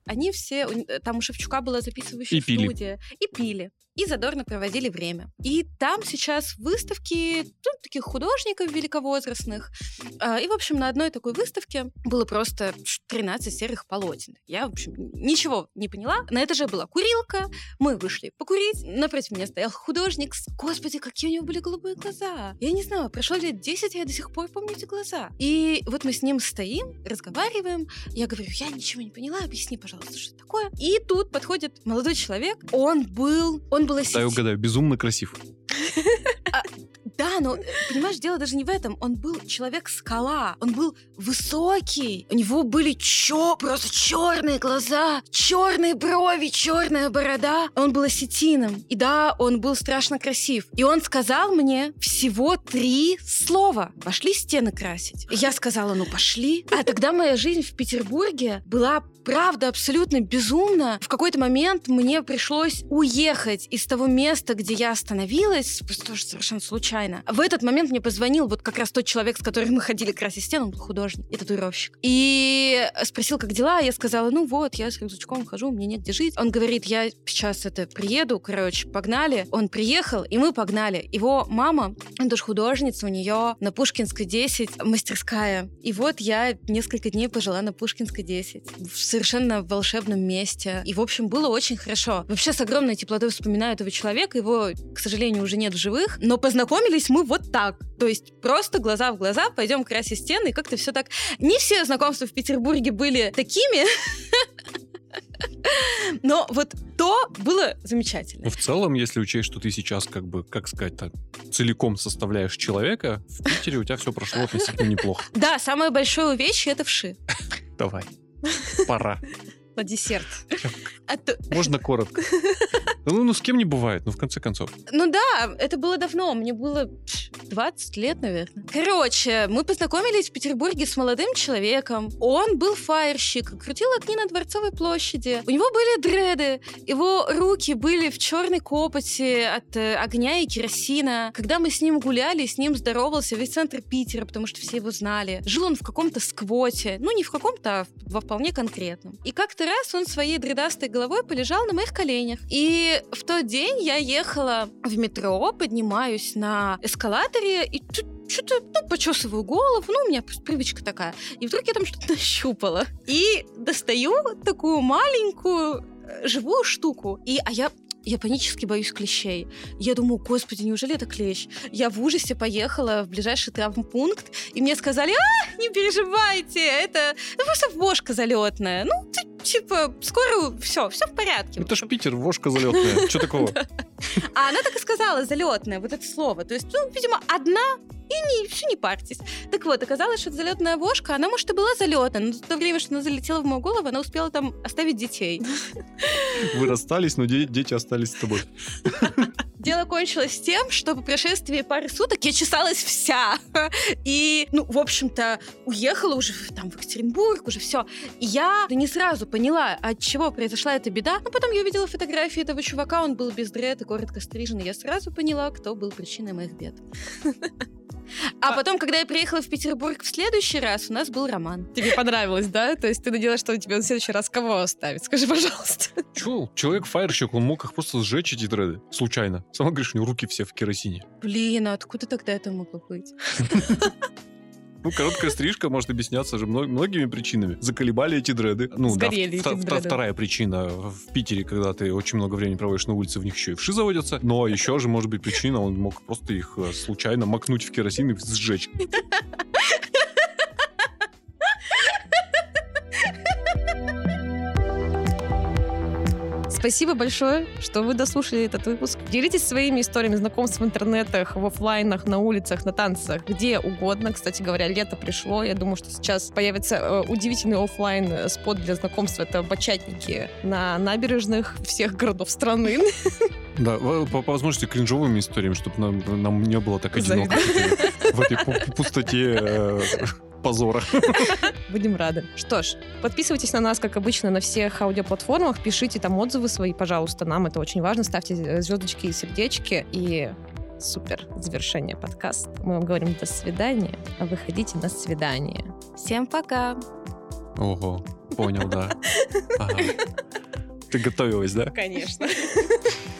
они все, там у Шевчука была записывающая И пили. студия, и пили, и задорно проводили время. И там сейчас выставки ну, таких художников великовозрастных. А, И, в общем, на одной такой выставке было просто 13 серых полотен. Я, в общем, ничего не поняла. На этаже была курилка, мы вышли покурить. Напротив меня стоял художник. Господи, какие у него были голубые глаза. Я не знаю, прошло лет 10, я до сих пор помню эти глаза. И вот мы с ним стоим, разговариваем, я говорю, я ничего не поняла, объясни, пожалуйста, что это такое. И тут подходит молодой человек. Он был... Он был Да, я осетин. угадаю, безумно красив. Да, но, э, понимаешь, дело даже не в этом. Он был человек-скала. Он был высокий. У него были чё, просто черные глаза, черные брови, черная борода. Он был осетином. И да, он был страшно красив. И он сказал мне всего три слова. Пошли стены красить. И я сказала, ну пошли. А тогда моя жизнь в Петербурге была правда абсолютно безумна. В какой-то момент мне пришлось уехать из того места, где я остановилась, просто совершенно случайно. В этот момент мне позвонил вот как раз тот человек, с которым мы ходили красить стену, он был художник и татуировщик. И спросил, как дела, я сказала, ну вот, я с рюкзачком хожу, мне негде жить. Он говорит, я сейчас это приеду, короче, погнали. Он приехал, и мы погнали. Его мама, она тоже художница, у нее на Пушкинской 10 мастерская. И вот я несколько дней пожила на Пушкинской 10 в совершенно волшебном месте. И, в общем, было очень хорошо. Вообще, с огромной теплотой вспоминаю этого человека. Его, к сожалению, уже нет в живых. Но познакомились мы вот так. То есть просто глаза в глаза, пойдем красить стены. И как-то все так... Не все знакомства в Петербурге были такими. Но вот то было замечательно. Ну, в целом, если учесть, что ты сейчас, как бы, как сказать так, целиком составляешь человека, в Питере у тебя все прошло относительно неплохо. Да, самое большое увечье — это вши. Давай. Пора. На десерт. А Можно коротко. Ну, ну, с кем не бывает, ну, в конце концов. Ну да, это было давно, мне было пш, 20 лет, наверное. Короче, мы познакомились в Петербурге с молодым человеком. Он был фаерщик, крутил огни на Дворцовой площади. У него были дреды, его руки были в черной копоти от э, огня и керосина. Когда мы с ним гуляли, с ним здоровался весь центр Питера, потому что все его знали. Жил он в каком-то сквоте, ну не в каком-то, а во вполне конкретном. И как-то раз он своей дредастой головой полежал на моих коленях. И в тот день я ехала в метро, поднимаюсь на эскалаторе и что-то, ну, почесываю голову, ну, у меня привычка такая. И вдруг я там что-то нащупала. И достаю такую маленькую э, живую штуку. И, а я я панически боюсь клещей. Я думаю, господи, неужели это клещ? Я в ужасе поехала в ближайший травмпункт, и мне сказали, а, не переживайте, это ну, просто вошка залетная. Ну, ты, типа, скоро все, все в порядке. Это ж Питер, вошка залетная. Что такого? А она так и сказала, залетная, вот это слово. То есть, ну, видимо, одна и все не парьтесь. Так вот, оказалось, что это залетная вошка, она, может, и была залетная, но за то время, что она залетела в мою голову, она успела там оставить детей. Вы расстались, но де- дети остались с тобой. Дело кончилось тем, что по прошествии пары суток я чесалась вся. И, ну, в общем-то, уехала уже в- там в Екатеринбург, уже все. И я не сразу поняла, от чего произошла эта беда. Но потом я увидела фотографии этого чувака, он был без дред и коротко стрижен, и я сразу поняла, кто был причиной моих бед. А потом, когда я приехала в Петербург в следующий раз, у нас был роман. Тебе понравилось, да? То есть ты надеялась, что тебе в следующий раз кого оставить? Скажи, пожалуйста. Чё, человек фаерщик, он мог их просто сжечь, эти дреды, случайно. Сама говоришь, у него руки все в керосине. Блин, а откуда тогда это могло быть? Ну, короткая стрижка может объясняться же мно- многими причинами. Заколебали эти дреды. Ну, да, Сгорели вт- эти дреды. Вторая причина в Питере, когда ты очень много времени проводишь на улице, в них еще и вши заводятся. Но еще же может быть причина, он мог просто их э, случайно макнуть в керосин и сжечь. Спасибо большое, что вы дослушали этот выпуск. Делитесь своими историями знакомств в интернетах, в оффлайнах, на улицах, на танцах, где угодно. Кстати говоря, лето пришло. Я думаю, что сейчас появится э, удивительный оффлайн э, спот для знакомства. Это бачатники на набережных всех городов страны. Да, по, по возможности кринжовыми историями, чтобы нам, нам не было так одиноко в этой- пустоте э, позора. Будем рады. Что ж, подписывайтесь на нас, как обычно, на всех аудиоплатформах. Пишите там отзывы свои, пожалуйста. Нам это очень важно. Ставьте э, звездочки и сердечки. И супер завершение подкаста. Мы вам говорим до свидания, а вы ходите на свидание. Всем пока! Ого, понял, да. Ага. Ты готовилась, да? Конечно.